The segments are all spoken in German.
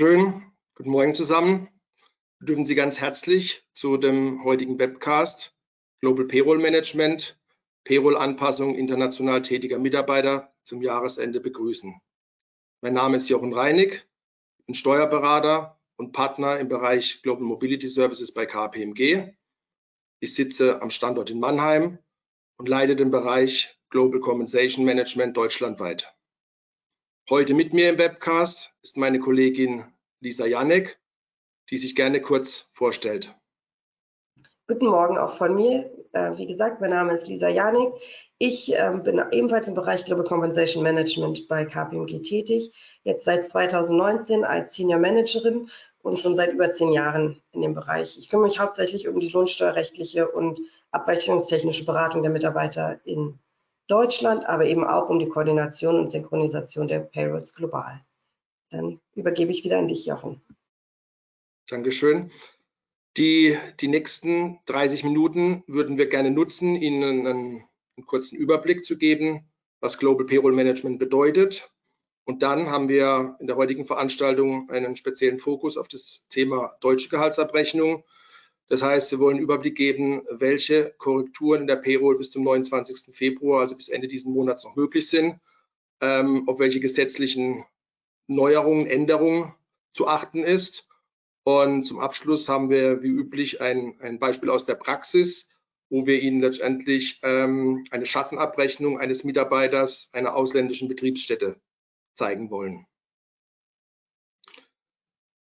Schön, guten Morgen zusammen. Wir dürfen Sie ganz herzlich zu dem heutigen Webcast Global Payroll Management, Payroll-Anpassung international tätiger Mitarbeiter zum Jahresende begrüßen. Mein Name ist Jochen Reinig, bin Steuerberater und Partner im Bereich Global Mobility Services bei KPMG. Ich sitze am Standort in Mannheim und leite den Bereich Global Compensation Management deutschlandweit. Heute mit mir im Webcast ist meine Kollegin Lisa Janek, die sich gerne kurz vorstellt. Guten Morgen auch von mir. Äh, wie gesagt, mein Name ist Lisa Janik. Ich ähm, bin ebenfalls im Bereich Global Compensation Management bei KPMG tätig. Jetzt seit 2019 als Senior Managerin und schon seit über zehn Jahren in dem Bereich. Ich kümmere mich hauptsächlich um die lohnsteuerrechtliche und abrechnungstechnische Beratung der Mitarbeiter in Deutschland, aber eben auch um die Koordination und Synchronisation der Payrolls global. Dann übergebe ich wieder an dich, Jochen. Dankeschön. Die, die nächsten 30 Minuten würden wir gerne nutzen, Ihnen einen, einen kurzen Überblick zu geben, was Global Payroll Management bedeutet. Und dann haben wir in der heutigen Veranstaltung einen speziellen Fokus auf das Thema deutsche Gehaltsabrechnung das heißt, wir wollen einen Überblick geben, welche Korrekturen in der Payroll bis zum 29. Februar, also bis Ende dieses Monats noch möglich sind, ähm, auf welche gesetzlichen Neuerungen, Änderungen zu achten ist. Und zum Abschluss haben wir wie üblich ein, ein Beispiel aus der Praxis, wo wir Ihnen letztendlich ähm, eine Schattenabrechnung eines Mitarbeiters einer ausländischen Betriebsstätte zeigen wollen.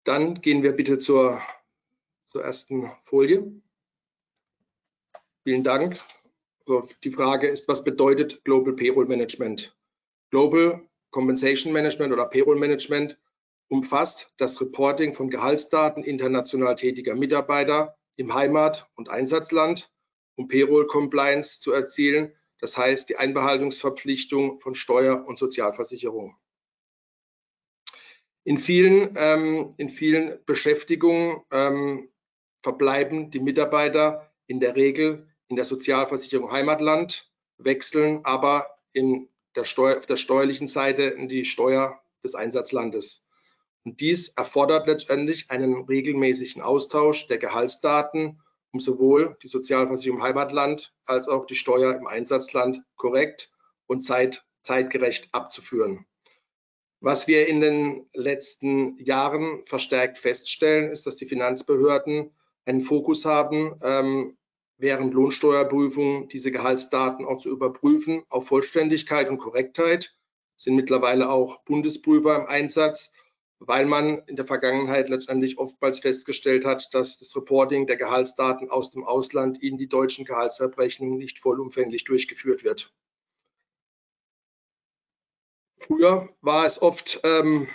Dann gehen wir bitte zur zur ersten Folie. Vielen Dank. Also die Frage ist, was bedeutet Global Payroll Management? Global Compensation Management oder Payroll Management umfasst das Reporting von Gehaltsdaten international tätiger Mitarbeiter im Heimat- und Einsatzland, um Payroll Compliance zu erzielen, das heißt die Einbehaltungsverpflichtung von Steuer- und Sozialversicherung. In vielen, ähm, in vielen Beschäftigungen ähm, verbleiben die Mitarbeiter in der Regel in der Sozialversicherung Heimatland, wechseln aber in der Steuer, auf der steuerlichen Seite in die Steuer des Einsatzlandes. Und dies erfordert letztendlich einen regelmäßigen Austausch der Gehaltsdaten, um sowohl die Sozialversicherung Heimatland als auch die Steuer im Einsatzland korrekt und zeit, zeitgerecht abzuführen. Was wir in den letzten Jahren verstärkt feststellen, ist, dass die Finanzbehörden einen Fokus haben, ähm, während Lohnsteuerprüfungen diese Gehaltsdaten auch zu überprüfen auf Vollständigkeit und Korrektheit. Sind mittlerweile auch Bundesprüfer im Einsatz, weil man in der Vergangenheit letztendlich oftmals festgestellt hat, dass das Reporting der Gehaltsdaten aus dem Ausland in die deutschen Gehaltsabrechnungen nicht vollumfänglich durchgeführt wird. Früher war es oft ähm,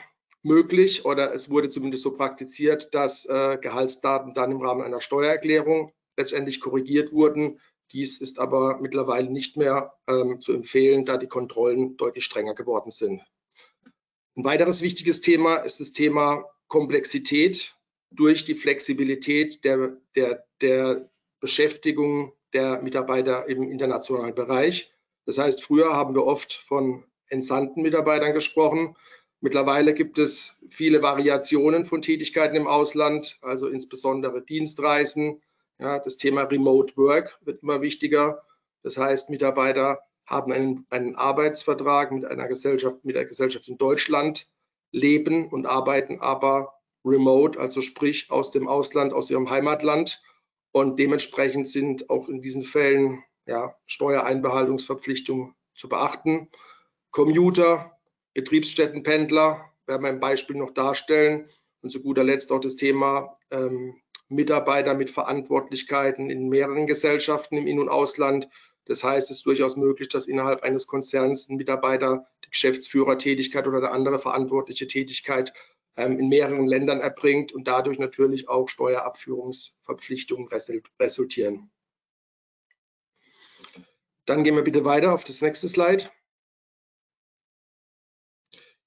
möglich oder es wurde zumindest so praktiziert, dass äh, Gehaltsdaten dann im Rahmen einer Steuererklärung letztendlich korrigiert wurden. Dies ist aber mittlerweile nicht mehr ähm, zu empfehlen, da die Kontrollen deutlich strenger geworden sind. Ein weiteres wichtiges Thema ist das Thema Komplexität durch die Flexibilität der, der, der Beschäftigung der Mitarbeiter im internationalen Bereich. Das heißt, früher haben wir oft von entsandten Mitarbeitern gesprochen. Mittlerweile gibt es viele Variationen von Tätigkeiten im Ausland, also insbesondere Dienstreisen. Ja, das Thema Remote Work wird immer wichtiger. Das heißt, Mitarbeiter haben einen, einen Arbeitsvertrag mit einer Gesellschaft, mit der Gesellschaft in Deutschland, leben und arbeiten aber remote, also sprich aus dem Ausland, aus ihrem Heimatland. Und dementsprechend sind auch in diesen Fällen ja, Steuereinbehaltungsverpflichtungen zu beachten. Commuter, Betriebsstättenpendler werden wir im Beispiel noch darstellen. Und zu guter Letzt auch das Thema ähm, Mitarbeiter mit Verantwortlichkeiten in mehreren Gesellschaften im In- und Ausland. Das heißt, es ist durchaus möglich, dass innerhalb eines Konzerns ein Mitarbeiter die Geschäftsführertätigkeit oder eine andere verantwortliche Tätigkeit ähm, in mehreren Ländern erbringt und dadurch natürlich auch Steuerabführungsverpflichtungen resultieren. Dann gehen wir bitte weiter auf das nächste Slide.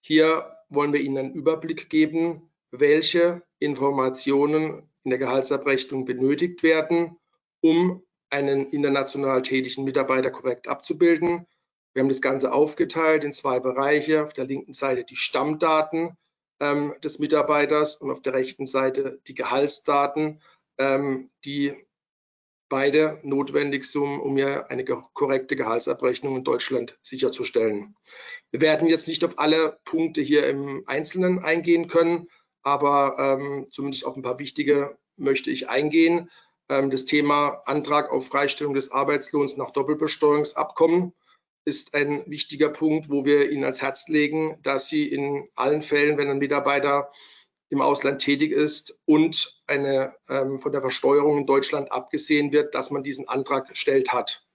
Hier wollen wir Ihnen einen Überblick geben, welche Informationen in der Gehaltsabrechnung benötigt werden, um einen international tätigen Mitarbeiter korrekt abzubilden. Wir haben das Ganze aufgeteilt in zwei Bereiche. Auf der linken Seite die Stammdaten, ähm, des Mitarbeiters und auf der rechten Seite die Gehaltsdaten, ähm, die beide notwendig sind, um hier eine korrekte Gehaltsabrechnung in Deutschland sicherzustellen. Wir werden jetzt nicht auf alle Punkte hier im Einzelnen eingehen können, aber ähm, zumindest auf ein paar wichtige möchte ich eingehen. Ähm, das Thema Antrag auf Freistellung des Arbeitslohns nach Doppelbesteuerungsabkommen ist ein wichtiger Punkt, wo wir Ihnen ans Herz legen, dass Sie in allen Fällen, wenn ein Mitarbeiter im Ausland tätig ist und eine ähm, von der Versteuerung in Deutschland abgesehen wird, dass man diesen Antrag gestellt hat.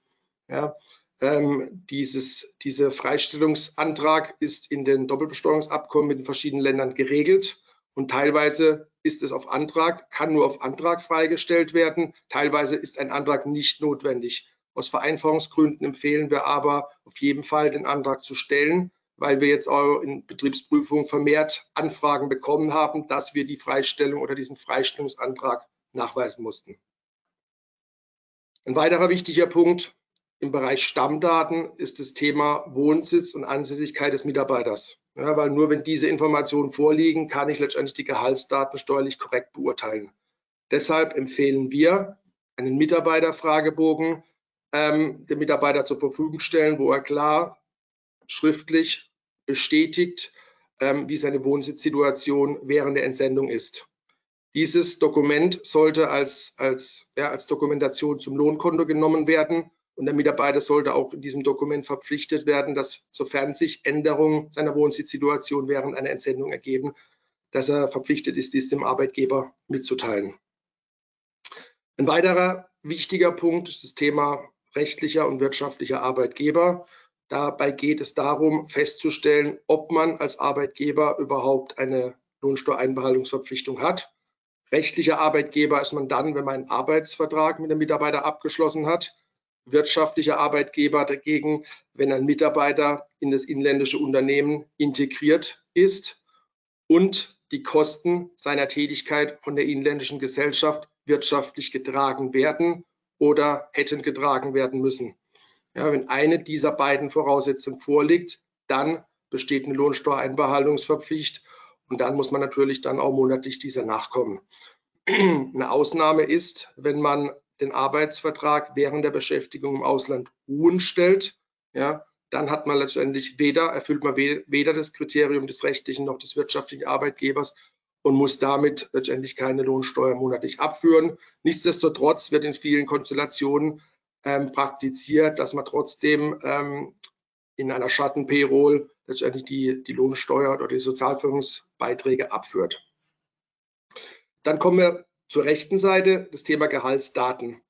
Ja, ähm, dieses, dieser Freistellungsantrag ist in den Doppelbesteuerungsabkommen mit den verschiedenen Ländern geregelt und teilweise ist es auf Antrag, kann nur auf Antrag freigestellt werden. Teilweise ist ein Antrag nicht notwendig. Aus Vereinfachungsgründen empfehlen wir aber auf jeden Fall den Antrag zu stellen, weil wir jetzt auch in Betriebsprüfung vermehrt Anfragen bekommen haben, dass wir die Freistellung oder diesen Freistellungsantrag nachweisen mussten. Ein weiterer wichtiger Punkt im Bereich Stammdaten ist das Thema Wohnsitz und Ansässigkeit des Mitarbeiters. Ja, weil nur wenn diese Informationen vorliegen, kann ich letztendlich die Gehaltsdaten steuerlich korrekt beurteilen. Deshalb empfehlen wir einen Mitarbeiterfragebogen ähm, dem Mitarbeiter zur Verfügung stellen, wo er klar schriftlich bestätigt, ähm, wie seine Wohnsitzsituation während der Entsendung ist. Dieses Dokument sollte als, als, ja, als Dokumentation zum Lohnkonto genommen werden und der Mitarbeiter sollte auch in diesem Dokument verpflichtet werden, dass sofern sich Änderungen seiner Wohnsitzsituation während einer Entsendung ergeben, dass er verpflichtet ist, dies dem Arbeitgeber mitzuteilen. Ein weiterer wichtiger Punkt ist das Thema rechtlicher und wirtschaftlicher Arbeitgeber. Dabei geht es darum, festzustellen, ob man als Arbeitgeber überhaupt eine Lohnsteuereinbehaltungsverpflichtung hat. Rechtlicher Arbeitgeber ist man dann, wenn man einen Arbeitsvertrag mit dem Mitarbeiter abgeschlossen hat wirtschaftlicher Arbeitgeber dagegen, wenn ein Mitarbeiter in das inländische Unternehmen integriert ist und die Kosten seiner Tätigkeit von der inländischen Gesellschaft wirtschaftlich getragen werden oder hätten getragen werden müssen. Ja, wenn eine dieser beiden Voraussetzungen vorliegt, dann besteht eine Lohnsteuereinbehaltungspflicht und dann muss man natürlich dann auch monatlich dieser nachkommen. Eine Ausnahme ist, wenn man den Arbeitsvertrag während der Beschäftigung im Ausland ruhen stellt, ja, dann hat man letztendlich weder, erfüllt man weder das Kriterium des rechtlichen noch des wirtschaftlichen Arbeitgebers und muss damit letztendlich keine Lohnsteuer monatlich abführen. Nichtsdestotrotz wird in vielen Konstellationen ähm, praktiziert, dass man trotzdem ähm, in einer Schatten-Payroll letztendlich die, die Lohnsteuer oder die Sozialversicherungsbeiträge abführt. Dann kommen wir zur rechten Seite das Thema Gehaltsdaten.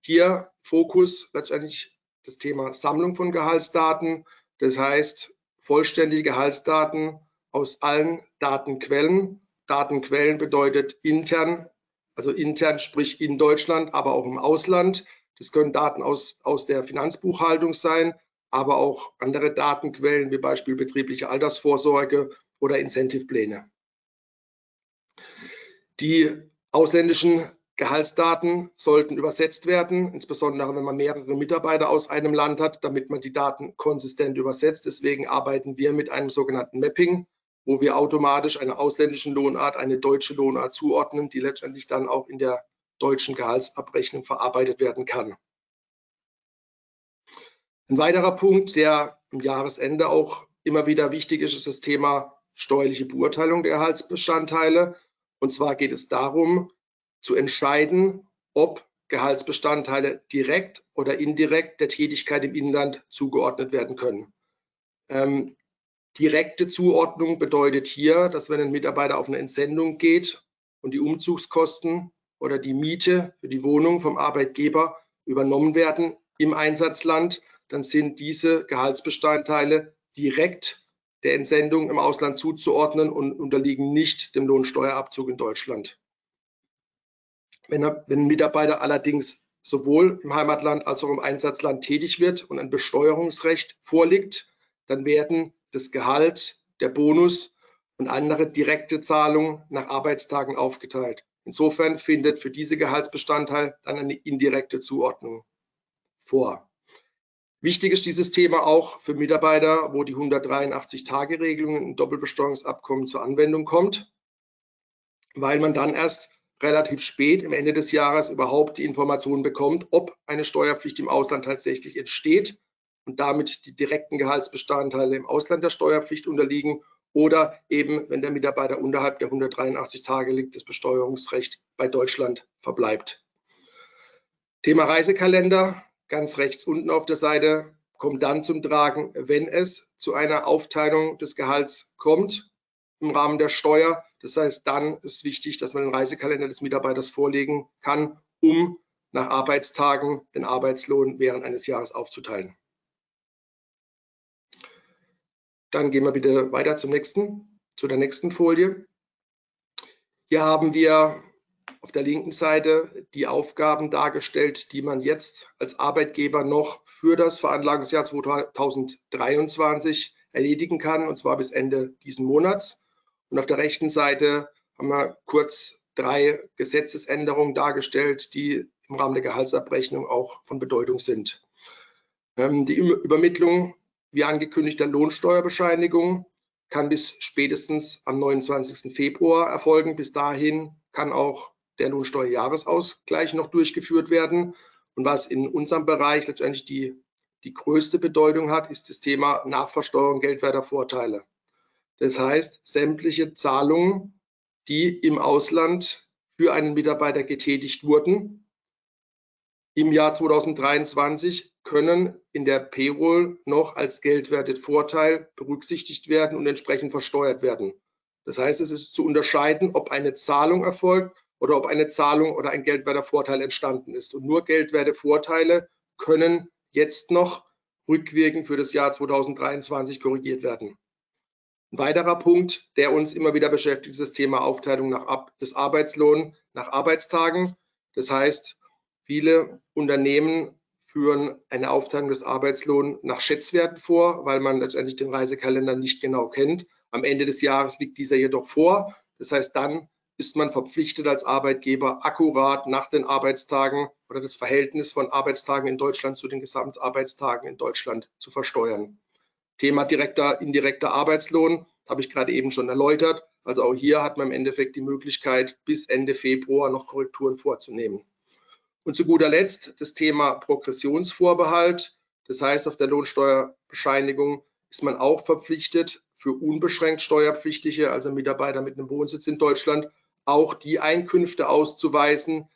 Hier Fokus letztendlich das Thema Sammlung von Gehaltsdaten, das heißt vollständige Gehaltsdaten aus allen Datenquellen. Datenquellen bedeutet intern, also intern sprich in Deutschland, aber auch im Ausland. Das können Daten aus, aus der Finanzbuchhaltung sein, aber auch andere Datenquellen wie Beispiel betriebliche Altersvorsorge oder Incentivepläne. Die ausländischen Gehaltsdaten sollten übersetzt werden, insbesondere wenn man mehrere Mitarbeiter aus einem Land hat, damit man die Daten konsistent übersetzt. Deswegen arbeiten wir mit einem sogenannten Mapping, wo wir automatisch einer ausländischen Lohnart eine deutsche Lohnart zuordnen, die letztendlich dann auch in der deutschen Gehaltsabrechnung verarbeitet werden kann. Ein weiterer Punkt, der im Jahresende auch immer wieder wichtig ist, ist das Thema steuerliche Beurteilung der Gehaltsbestandteile. Und zwar geht es darum, zu entscheiden, ob Gehaltsbestandteile direkt oder indirekt der Tätigkeit im Inland zugeordnet werden können. Ähm, direkte Zuordnung bedeutet hier, dass wenn ein Mitarbeiter auf eine Entsendung geht und die Umzugskosten oder die Miete für die Wohnung vom Arbeitgeber übernommen werden im Einsatzland, dann sind diese Gehaltsbestandteile direkt der Entsendung im Ausland zuzuordnen und unterliegen nicht dem Lohnsteuerabzug in Deutschland. Wenn, wenn ein Mitarbeiter allerdings sowohl im Heimatland als auch im Einsatzland tätig wird und ein Besteuerungsrecht vorliegt, dann werden das Gehalt, der Bonus und andere direkte Zahlungen nach Arbeitstagen aufgeteilt. Insofern findet für diese Gehaltsbestandteil dann eine indirekte Zuordnung vor. Wichtig ist dieses Thema auch für Mitarbeiter, wo die 183-Tage-Regelung im Doppelbesteuerungsabkommen zur Anwendung kommt, weil man dann erst relativ spät im Ende des Jahres überhaupt die Information bekommt, ob eine Steuerpflicht im Ausland tatsächlich entsteht und damit die direkten Gehaltsbestandteile im Ausland der Steuerpflicht unterliegen oder eben, wenn der Mitarbeiter unterhalb der 183 Tage liegt, das Besteuerungsrecht bei Deutschland verbleibt. Thema Reisekalender, ganz rechts unten auf der Seite, kommt dann zum Tragen, wenn es zu einer Aufteilung des Gehalts kommt im Rahmen der Steuer. Das heißt, dann ist wichtig, dass man den Reisekalender des Mitarbeiters vorlegen kann, um nach Arbeitstagen den Arbeitslohn während eines Jahres aufzuteilen. Dann gehen wir bitte weiter zum nächsten, zu der nächsten Folie. Hier haben wir auf der linken Seite die Aufgaben dargestellt, die man jetzt als Arbeitgeber noch für das Veranlagungsjahr 2023 erledigen kann, und zwar bis Ende diesen Monats. Und auf der rechten Seite haben wir kurz drei Gesetzesänderungen dargestellt, die im Rahmen der Gehaltsabrechnung auch von Bedeutung sind. Ähm, die Übermittlung, wie angekündigt, der Lohnsteuerbescheinigung kann bis spätestens am 29. Februar erfolgen. Bis dahin kann auch der Lohnsteuerjahresausgleich noch durchgeführt werden. Und was in unserem Bereich letztendlich die, die größte Bedeutung hat, ist das Thema Nachversteuerung geldwerter Vorteile. Das heißt, sämtliche Zahlungen, die im Ausland für einen Mitarbeiter getätigt wurden, im Jahr 2023 können in der Payroll noch als geldwertet Vorteil berücksichtigt werden und entsprechend versteuert werden. Das heißt, es ist zu unterscheiden, ob eine Zahlung erfolgt oder ob eine Zahlung oder ein geldwerter Vorteil entstanden ist. Und nur geldwerte Vorteile können jetzt noch rückwirkend für das Jahr 2023 korrigiert werden. Ein weiterer Punkt, der uns immer wieder beschäftigt, ist das Thema Aufteilung nach, des Arbeitslohns nach Arbeitstagen. Das heißt, viele Unternehmen führen eine Aufteilung des Arbeitslohns nach Schätzwerten vor, weil man letztendlich den Reisekalender nicht genau kennt. Am Ende des Jahres liegt dieser jedoch vor. Das heißt, dann ist man verpflichtet als Arbeitgeber akkurat nach den Arbeitstagen oder das Verhältnis von Arbeitstagen in Deutschland zu den Gesamtarbeitstagen in Deutschland zu versteuern. Thema direkter, indirekter Arbeitslohn habe ich gerade eben schon erläutert. Also auch hier hat man im Endeffekt die Möglichkeit, bis Ende Februar noch Korrekturen vorzunehmen. Und zu guter Letzt das Thema Progressionsvorbehalt. Das heißt, auf der Lohnsteuerbescheinigung ist man auch verpflichtet, für unbeschränkt Steuerpflichtige, also Mitarbeiter mit einem Wohnsitz in Deutschland, auch die Einkünfte auszuweisen,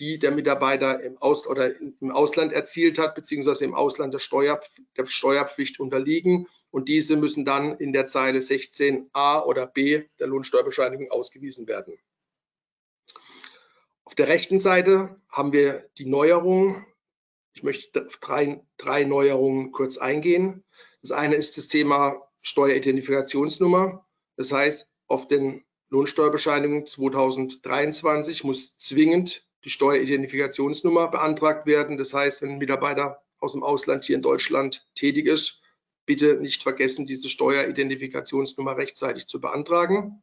die der Mitarbeiter im, Aus oder im Ausland erzielt hat, beziehungsweise im Ausland der, Steuer, der Steuerpflicht unterliegen. Und diese müssen dann in der Zeile 16a oder b der Lohnsteuerbescheinigung ausgewiesen werden. Auf der rechten Seite haben wir die Neuerungen. Ich möchte drei, drei Neuerungen kurz eingehen. Das eine ist das Thema Steueridentifikationsnummer. Das heißt, auf den Lohnsteuerbescheinigung 2023 muss zwingend die Steueridentifikationsnummer beantragt werden. Das heißt, wenn ein Mitarbeiter aus dem Ausland hier in Deutschland tätig ist, bitte nicht vergessen, diese Steueridentifikationsnummer rechtzeitig zu beantragen.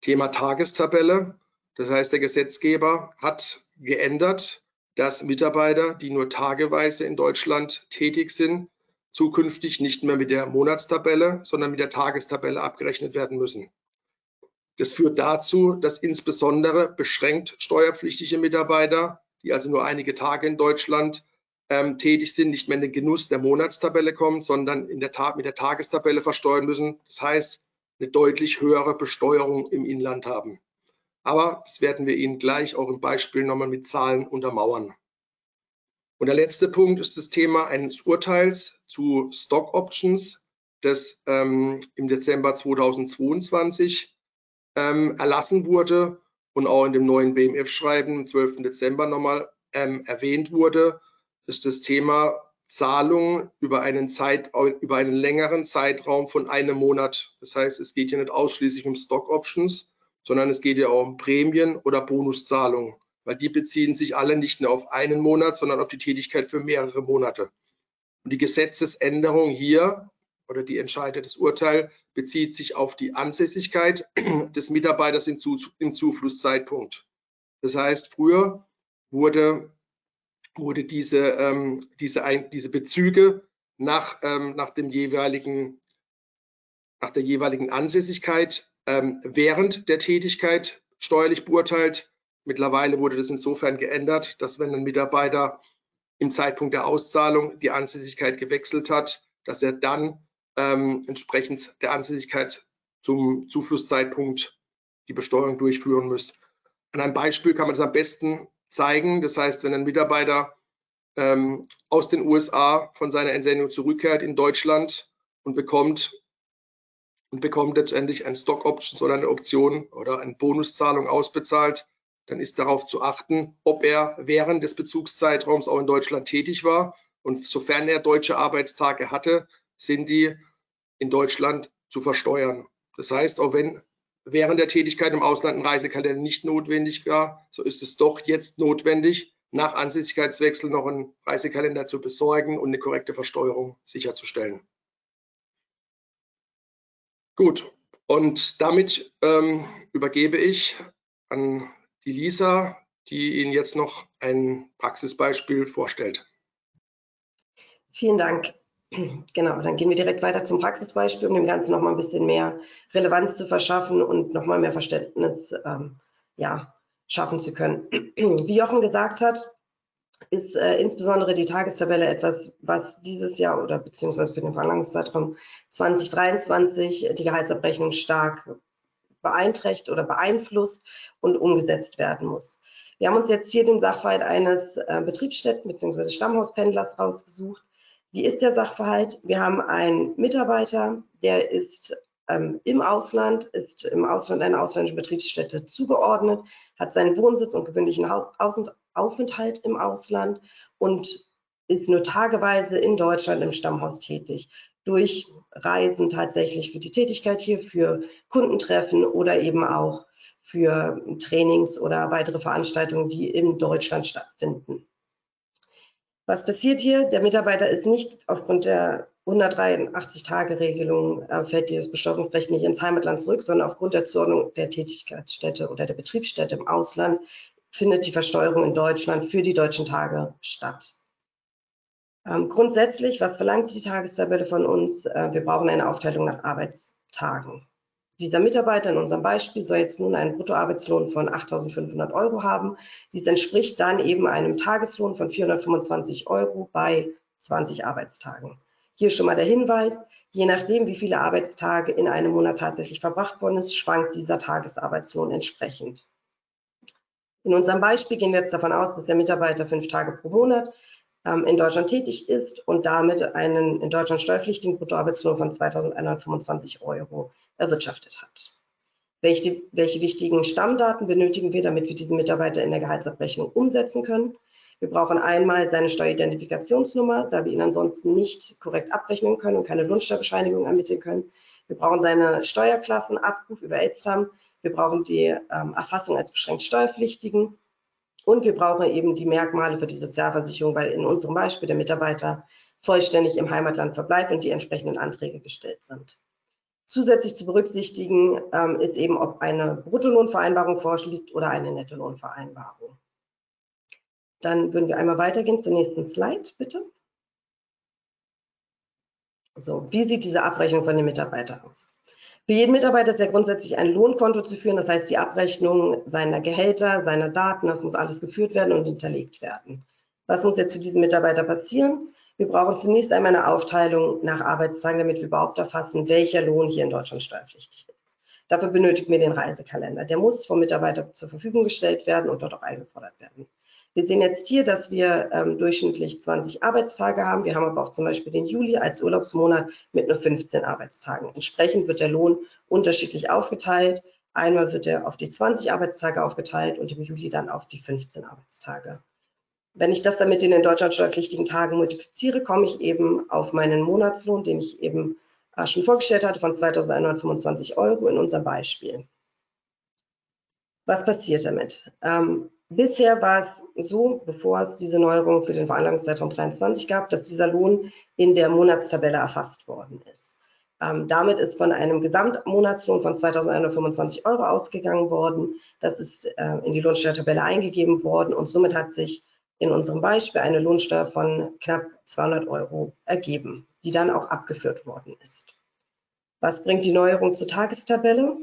Thema Tagestabelle. Das heißt, der Gesetzgeber hat geändert, dass Mitarbeiter, die nur tageweise in Deutschland tätig sind, zukünftig nicht mehr mit der Monatstabelle, sondern mit der Tagestabelle abgerechnet werden müssen. Das führt dazu, dass insbesondere beschränkt steuerpflichtige Mitarbeiter, die also nur einige Tage in Deutschland ähm, tätig sind, nicht mehr in den Genuss der Monatstabelle kommen, sondern in der mit der Tagestabelle versteuern müssen. Das heißt, eine deutlich höhere Besteuerung im Inland haben. Aber das werden wir Ihnen gleich auch im Beispiel nochmal mit Zahlen untermauern. Und der letzte Punkt ist das Thema eines Urteils zu Stock Options, das ähm, im Dezember 2022 ähm, erlassen wurde und auch in dem neuen BMF-Schreiben am 12. Dezember nochmal ähm, erwähnt wurde, ist das Thema Zahlung über über einen längeren Zeitraum von einem Monat. Das heißt, es geht hier nicht ausschließlich um Stock Options, sondern es geht ja auch um Prämien oder Bonuszahlungen, weil die beziehen sich alle nicht nur auf einen Monat, sondern auf die Tätigkeit für mehrere Monate. Und die Gesetzesänderung hier oder die Entscheidung des Urteils bezieht sich auf die Ansässigkeit des Mitarbeiters im, Zu im Zuflusszeitpunkt. Das heißt, früher wurde wurde diese, ähm, diese, ein, diese Bezüge nach, ähm, nach, dem jeweiligen, nach der jeweiligen Ansässigkeit ähm, während der Tätigkeit steuerlich beurteilt. Mittlerweile wurde das insofern geändert, dass wenn ein Mitarbeiter im Zeitpunkt der Auszahlung die Ansässigkeit gewechselt hat, dass er dann ähm, entsprechend der Ansässigkeit zum Zuflusszeitpunkt die Besteuerung durchführen müsst. An einem Beispiel kann man das am besten zeigen. Das heißt, wenn ein Mitarbeiter ähm, aus den USA von seiner Entsendung zurückkehrt in Deutschland und bekommt und bekommt letztendlich ein Stock Options oder eine Option oder eine Bonuszahlung ausbezahlt, dann ist darauf zu achten, ob er während des Bezugszeitraums auch in Deutschland tätig war. Und sofern er deutsche Arbeitstage hatte, sind die in Deutschland zu versteuern. Das heißt, auch wenn während der Tätigkeit im Ausland ein Reisekalender nicht notwendig war, so ist es doch jetzt notwendig, nach Ansässigkeitswechsel noch einen Reisekalender zu besorgen und eine korrekte Versteuerung sicherzustellen. Gut, und damit ähm, übergebe ich an die Lisa, die Ihnen jetzt noch ein Praxisbeispiel vorstellt. Vielen Dank. Genau, dann gehen wir direkt weiter zum Praxisbeispiel, um dem Ganzen noch mal ein bisschen mehr Relevanz zu verschaffen und noch mal mehr Verständnis ähm, ja, schaffen zu können. Wie Jochen gesagt hat, ist äh, insbesondere die Tagestabelle etwas, was dieses Jahr oder beziehungsweise für den Verlangungszeitraum 2023 die Gehaltsabrechnung stark beeinträchtigt oder beeinflusst und umgesetzt werden muss. Wir haben uns jetzt hier den Sachverhalt eines äh, Betriebsstätten bzw. Stammhauspendlers rausgesucht, wie ist der Sachverhalt? Wir haben einen Mitarbeiter, der ist ähm, im Ausland, ist im Ausland einer ausländischen Betriebsstätte zugeordnet, hat seinen Wohnsitz und gewöhnlichen Haus Aufenthalt im Ausland und ist nur tageweise in Deutschland im Stammhaus tätig. Durch Reisen tatsächlich für die Tätigkeit hier, für Kundentreffen oder eben auch für Trainings oder weitere Veranstaltungen, die in Deutschland stattfinden. Was passiert hier? Der Mitarbeiter ist nicht aufgrund der 183-Tage-Regelung äh, fällt das Besteuerungsrecht nicht ins Heimatland zurück, sondern aufgrund der Zuordnung der Tätigkeitsstätte oder der Betriebsstätte im Ausland findet die Versteuerung in Deutschland für die deutschen Tage statt. Ähm, grundsätzlich, was verlangt die Tagestabelle von uns? Äh, wir brauchen eine Aufteilung nach Arbeitstagen. Dieser Mitarbeiter in unserem Beispiel soll jetzt nun einen Bruttoarbeitslohn von 8.500 Euro haben. Dies entspricht dann eben einem Tageslohn von 425 Euro bei 20 Arbeitstagen. Hier schon mal der Hinweis, je nachdem, wie viele Arbeitstage in einem Monat tatsächlich verbracht worden ist, schwankt dieser Tagesarbeitslohn entsprechend. In unserem Beispiel gehen wir jetzt davon aus, dass der Mitarbeiter fünf Tage pro Monat ähm, in Deutschland tätig ist und damit einen in Deutschland steuerpflichtigen Bruttoarbeitslohn von 2.125 Euro erwirtschaftet hat. Welche, welche wichtigen Stammdaten benötigen wir, damit wir diesen Mitarbeiter in der Gehaltsabrechnung umsetzen können? Wir brauchen einmal seine Steueridentifikationsnummer, da wir ihn ansonsten nicht korrekt abrechnen können und keine Lohnsteuerbescheinigung ermitteln können. Wir brauchen seine Steuerklassenabruf über Elstam. Wir brauchen die ähm, Erfassung als beschränkt Steuerpflichtigen. Und wir brauchen eben die Merkmale für die Sozialversicherung, weil in unserem Beispiel der Mitarbeiter vollständig im Heimatland verbleibt und die entsprechenden Anträge gestellt sind. Zusätzlich zu berücksichtigen ähm, ist eben, ob eine Bruttolohnvereinbarung vorliegt oder eine Nettolohnvereinbarung. Dann würden wir einmal weitergehen zur nächsten Slide, bitte. So, wie sieht diese Abrechnung von den Mitarbeitern aus? Für jeden Mitarbeiter ist ja grundsätzlich ein Lohnkonto zu führen, das heißt die Abrechnung seiner Gehälter, seiner Daten, das muss alles geführt werden und hinterlegt werden. Was muss jetzt für diesen Mitarbeiter passieren? Wir brauchen zunächst einmal eine Aufteilung nach Arbeitstagen, damit wir überhaupt erfassen, welcher Lohn hier in Deutschland steuerpflichtig ist. Dafür benötigen wir den Reisekalender. Der muss vom Mitarbeiter zur Verfügung gestellt werden und dort auch eingefordert werden. Wir sehen jetzt hier, dass wir ähm, durchschnittlich 20 Arbeitstage haben. Wir haben aber auch zum Beispiel den Juli als Urlaubsmonat mit nur 15 Arbeitstagen. Entsprechend wird der Lohn unterschiedlich aufgeteilt. Einmal wird er auf die 20 Arbeitstage aufgeteilt und im Juli dann auf die 15 Arbeitstage. Wenn ich das dann mit den in Deutschland steuerpflichtigen Tagen multipliziere, komme ich eben auf meinen Monatslohn, den ich eben äh, schon vorgestellt hatte, von 2.125 Euro in unserem Beispiel. Was passiert damit? Ähm, bisher war es so, bevor es diese Neuerung für den Veranlagungszeitraum 23 gab, dass dieser Lohn in der Monatstabelle erfasst worden ist. Ähm, damit ist von einem Gesamtmonatslohn von 2.125 Euro ausgegangen worden. Das ist äh, in die Lohnsteuertabelle eingegeben worden und somit hat sich in unserem Beispiel eine Lohnsteuer von knapp 200 Euro ergeben, die dann auch abgeführt worden ist. Was bringt die Neuerung zur Tagestabelle?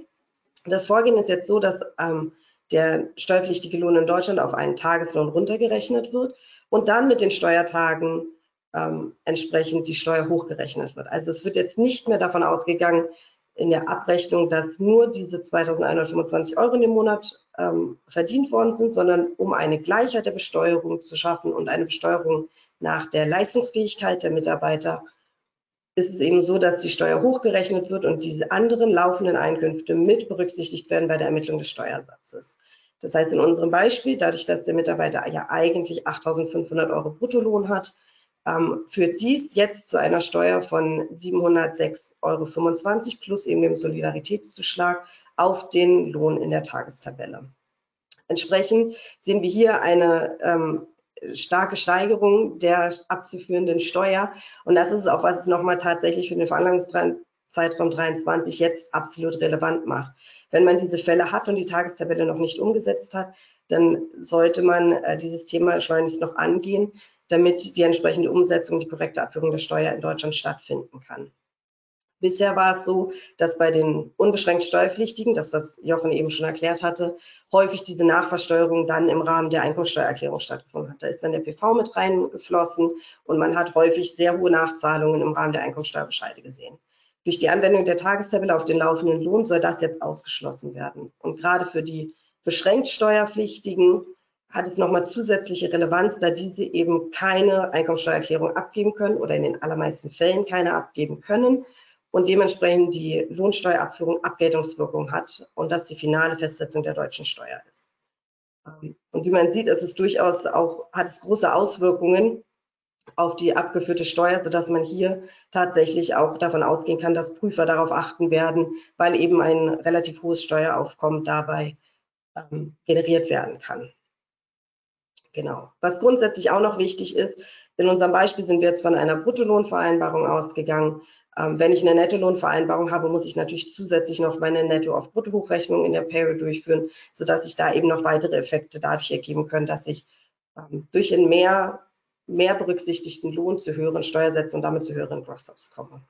Das Vorgehen ist jetzt so, dass ähm, der steuerpflichtige Lohn in Deutschland auf einen Tageslohn runtergerechnet wird und dann mit den Steuertagen ähm, entsprechend die Steuer hochgerechnet wird. Also es wird jetzt nicht mehr davon ausgegangen in der Abrechnung, dass nur diese 2.125 Euro in dem Monat ähm, verdient worden sind, sondern um eine Gleichheit der Besteuerung zu schaffen und eine Besteuerung nach der Leistungsfähigkeit der Mitarbeiter, ist es eben so, dass die Steuer hochgerechnet wird und diese anderen laufenden Einkünfte mit berücksichtigt werden bei der Ermittlung des Steuersatzes. Das heißt, in unserem Beispiel, dadurch, dass der Mitarbeiter ja eigentlich 8.500 Euro Bruttolohn hat, ähm, führt dies jetzt zu einer Steuer von 706,25 Euro plus eben dem Solidaritätszuschlag auf den Lohn in der Tagestabelle. Entsprechend sehen wir hier eine ähm, starke Steigerung der abzuführenden Steuer. Und das ist auch, was es nochmal tatsächlich für den Veranlagungszeitraum 23 jetzt absolut relevant macht. Wenn man diese Fälle hat und die Tagestabelle noch nicht umgesetzt hat, dann sollte man äh, dieses Thema schleunigst noch angehen, damit die entsprechende Umsetzung, die korrekte Abführung der Steuer in Deutschland stattfinden kann. Bisher war es so, dass bei den unbeschränkt Steuerpflichtigen, das was Jochen eben schon erklärt hatte, häufig diese Nachversteuerung dann im Rahmen der Einkommensteuererklärung stattgefunden hat. Da ist dann der PV mit reingeflossen und man hat häufig sehr hohe Nachzahlungen im Rahmen der Einkommensteuerbescheide gesehen. Durch die Anwendung der Tagestabelle auf den laufenden Lohn soll das jetzt ausgeschlossen werden. Und gerade für die beschränkt Steuerpflichtigen hat es nochmal zusätzliche Relevanz, da diese eben keine Einkommensteuererklärung abgeben können oder in den allermeisten Fällen keine abgeben können und dementsprechend die Lohnsteuerabführung Abgeltungswirkung hat und das die finale Festsetzung der deutschen Steuer ist. Ähm, und wie man sieht, ist es durchaus auch, hat es große Auswirkungen auf die abgeführte Steuer, sodass man hier tatsächlich auch davon ausgehen kann, dass Prüfer darauf achten werden, weil eben ein relativ hohes Steueraufkommen dabei ähm, generiert werden kann. Genau. Was grundsätzlich auch noch wichtig ist, in unserem Beispiel sind wir jetzt von einer Bruttolohnvereinbarung ausgegangen. Ähm, wenn ich eine Nettolohnvereinbarung habe, muss ich natürlich zusätzlich noch meine Netto auf Brutto-Hochrechnung in der Payroll durchführen, sodass sich da eben noch weitere Effekte dadurch ergeben können, dass ich ähm, durch einen mehr, mehr berücksichtigten Lohn zu höheren Steuersätzen und damit zu höheren Gross-Ups komme.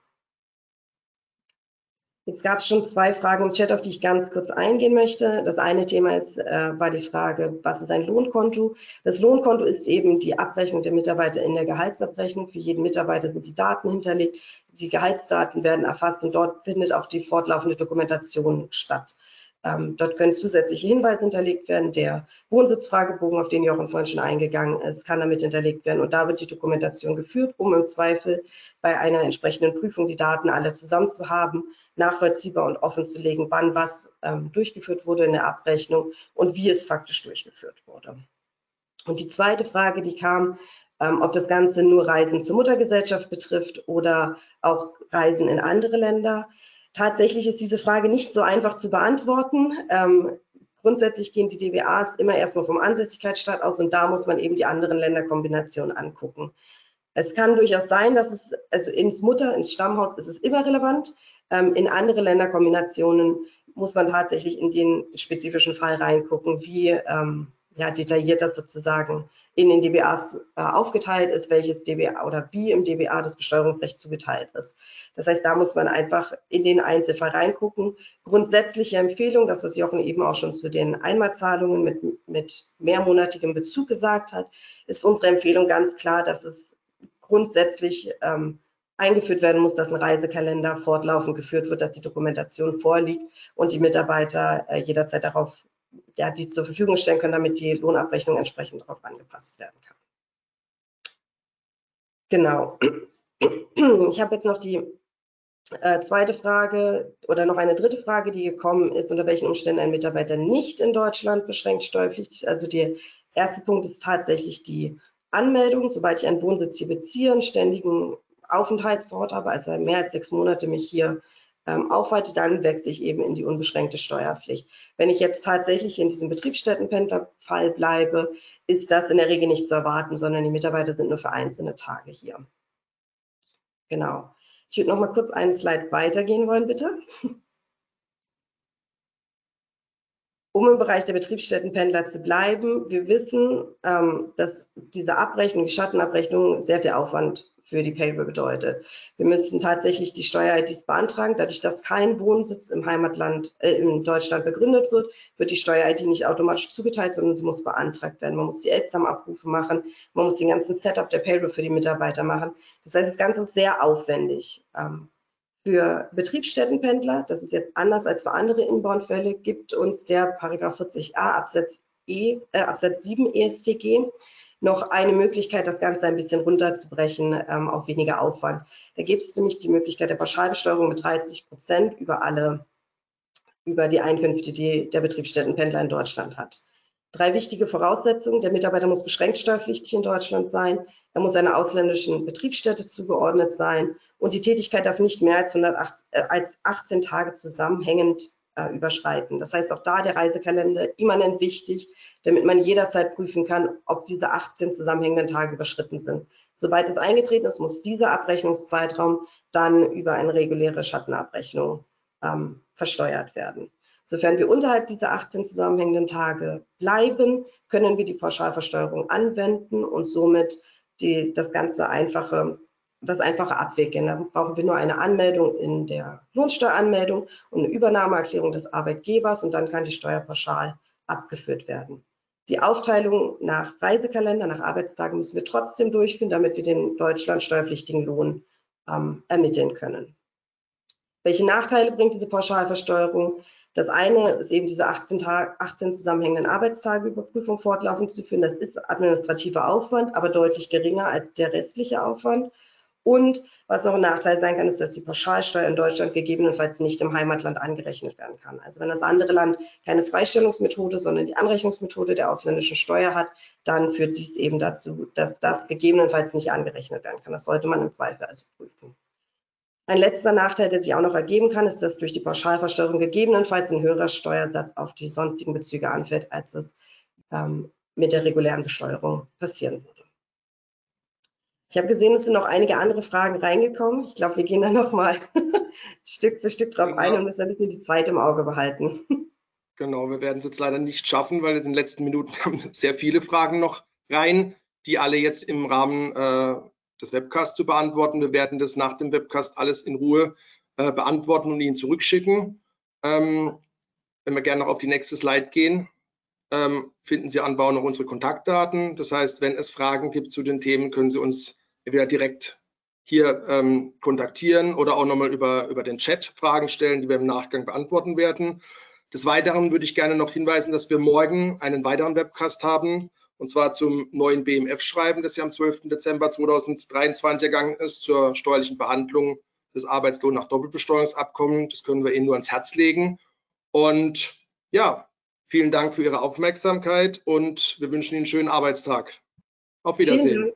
Jetzt gab es schon zwei Fragen im Chat, auf die ich ganz kurz eingehen möchte. Das eine Thema ist, äh, war die Frage, was ist ein Lohnkonto? Das Lohnkonto ist eben die Abrechnung der Mitarbeiter in der Gehaltsabrechnung. Für jeden Mitarbeiter sind die Daten hinterlegt. Die Gehaltsdaten werden erfasst und dort findet auch die fortlaufende Dokumentation statt. Ähm, dort können zusätzliche Hinweise hinterlegt werden. Der Wohnsitzfragebogen, auf den Jochen vorhin schon eingegangen ist, kann damit hinterlegt werden. Und da wird die Dokumentation geführt, um im Zweifel bei einer entsprechenden Prüfung die Daten alle zusammen zu haben, nachvollziehbar und offen zu legen, wann was ähm, durchgeführt wurde in der Abrechnung und wie es faktisch durchgeführt wurde. Und die zweite Frage, die kam, ähm, ob das Ganze nur Reisen zur Muttergesellschaft betrifft oder auch Reisen in andere Länder. Tatsächlich ist diese Frage nicht so einfach zu beantworten. Ähm, grundsätzlich gehen die DBAs immer erstmal vom Ansässigkeitsstaat aus und da muss man eben die anderen Länderkombinationen angucken. Es kann durchaus sein, dass es, also ins Mutter, ins Stammhaus ist es immer relevant. Ähm, in andere Länderkombinationen muss man tatsächlich in den spezifischen Fall reingucken, wie ähm, ja, detailliert das sozusagen in den DBAs äh, aufgeteilt ist, welches DBA oder wie im DBA das Besteuerungsrecht zugeteilt ist. Das heißt, da muss man einfach in den Einzelfall reingucken. Grundsätzliche Empfehlung, das was Jochen eben auch schon zu den Einmalzahlungen mit, mit mehrmonatigem Bezug gesagt hat, ist unsere Empfehlung ganz klar, dass es grundsätzlich ähm, eingeführt werden muss, dass ein Reisekalender fortlaufend geführt wird, dass die Dokumentation vorliegt und die Mitarbeiter äh, jederzeit darauf ja, die zur Verfügung stellen können, damit die Lohnabrechnung entsprechend darauf angepasst werden kann. Genau. Ich habe jetzt noch die äh, zweite Frage oder noch eine dritte Frage, die gekommen ist, unter welchen Umständen ein Mitarbeiter nicht in Deutschland beschränkt steuerpflichtig ist. Also der erste Punkt ist tatsächlich die Anmeldung, sobald ich einen Wohnsitz hier beziehe, einen ständigen Aufenthaltsort habe, also mehr als sechs Monate mich hier ähm, aufhalte, dann wechsle ich eben in die unbeschränkte Steuerpflicht. Wenn ich jetzt tatsächlich in diesem Betriebsstättenpendlerfall bleibe, ist das in der Regel nicht zu erwarten, sondern die Mitarbeiter sind nur für einzelne Tage hier. Genau. Ich würde noch mal kurz einen Slide weitergehen wollen, bitte. Um im Bereich der Betriebsstättenpendler zu bleiben. Wir wissen, ähm, dass diese Abrechnung, die Schattenabrechnung, sehr viel Aufwand für die Payroll bedeutet. Wir müssten tatsächlich die Steuer-IDs beantragen. Dadurch, dass kein Wohnsitz im Heimatland, äh, in Deutschland begründet wird, wird die Steuer-ID nicht automatisch zugeteilt, sondern sie muss beantragt werden. Man muss die Elternabrufe machen, man muss den ganzen Setup der Payroll für die Mitarbeiter machen. Das heißt, das Ganze ist sehr aufwendig. Ähm, für Betriebsstättenpendler, das ist jetzt anders als für andere Inbound-Fälle, gibt uns der Paragraph 40a Absatz, e, äh, Absatz 7 ESTG noch eine Möglichkeit, das Ganze ein bisschen runterzubrechen ähm, auf weniger Aufwand. Da gibt es nämlich die Möglichkeit der Pauschalbesteuerung mit 30 Prozent über alle, über die Einkünfte, die der Betriebsstättenpendler in Deutschland hat. Drei wichtige Voraussetzungen. Der Mitarbeiter muss beschränkt steuerpflichtig in Deutschland sein. Er muss einer ausländischen Betriebsstätte zugeordnet sein und die Tätigkeit darf nicht mehr als, 108, äh, als 18 Tage zusammenhängend äh, überschreiten. Das heißt, auch da der Reisekalender immanent wichtig, damit man jederzeit prüfen kann, ob diese 18 zusammenhängenden Tage überschritten sind. Sobald es eingetreten ist, muss dieser Abrechnungszeitraum dann über eine reguläre Schattenabrechnung ähm, versteuert werden. Sofern wir unterhalb dieser 18 zusammenhängenden Tage bleiben, können wir die Pauschalversteuerung anwenden und somit die, das ganze einfache das einfache abwickeln. Da brauchen wir nur eine Anmeldung in der Lohnsteueranmeldung und eine Übernahmeerklärung des Arbeitgebers und dann kann die Steuer pauschal abgeführt werden. Die Aufteilung nach Reisekalender, nach Arbeitstagen müssen wir trotzdem durchführen, damit wir den Deutschland steuerpflichtigen Lohn ähm, ermitteln können. Welche Nachteile bringt diese Pauschalversteuerung? Das eine ist eben diese 18, Tag, 18 zusammenhängenden Arbeitstageüberprüfung fortlaufend zu führen. Das ist administrativer Aufwand, aber deutlich geringer als der restliche Aufwand. Und was noch ein Nachteil sein kann, ist, dass die Pauschalsteuer in Deutschland gegebenenfalls nicht im Heimatland angerechnet werden kann. Also wenn das andere Land keine Freistellungsmethode, sondern die Anrechnungsmethode der ausländischen Steuer hat, dann führt dies eben dazu, dass das gegebenenfalls nicht angerechnet werden kann. Das sollte man im Zweifel also prüfen. Ein letzter Nachteil, der sich auch noch ergeben kann, ist, dass durch die Pauschalversteuerung gegebenenfalls ein höherer Steuersatz auf die sonstigen Bezüge anfällt, als es ähm, mit der regulären Besteuerung passieren würde. Ich habe gesehen, es sind noch einige andere Fragen reingekommen. Ich glaube, wir gehen da nochmal Stück für Stück drauf genau. ein und müssen ein bisschen die Zeit im Auge behalten. Genau, wir werden es jetzt leider nicht schaffen, weil in den letzten Minuten haben sehr viele Fragen noch rein, die alle jetzt im Rahmen äh, des Webcasts zu beantworten. Wir werden das nach dem Webcast alles in Ruhe äh, beantworten und Ihnen zurückschicken. Ähm, wenn wir gerne noch auf die nächste Slide gehen, ähm, finden Sie anbau noch unsere Kontaktdaten. Das heißt, wenn es Fragen gibt zu den Themen, können Sie uns entweder direkt hier ähm, kontaktieren oder auch nochmal über, über den Chat Fragen stellen, die wir im Nachgang beantworten werden. Des Weiteren würde ich gerne noch hinweisen, dass wir morgen einen weiteren Webcast haben, und zwar zum neuen BMF-Schreiben, das ja am 12. Dezember 2023 ergangen ist, zur steuerlichen Behandlung des Arbeitslohn nach Doppelbesteuerungsabkommen. Das können wir Ihnen nur ans Herz legen. Und ja, Vielen Dank für Ihre Aufmerksamkeit und wir wünschen Ihnen einen schönen Arbeitstag. Auf Wiedersehen.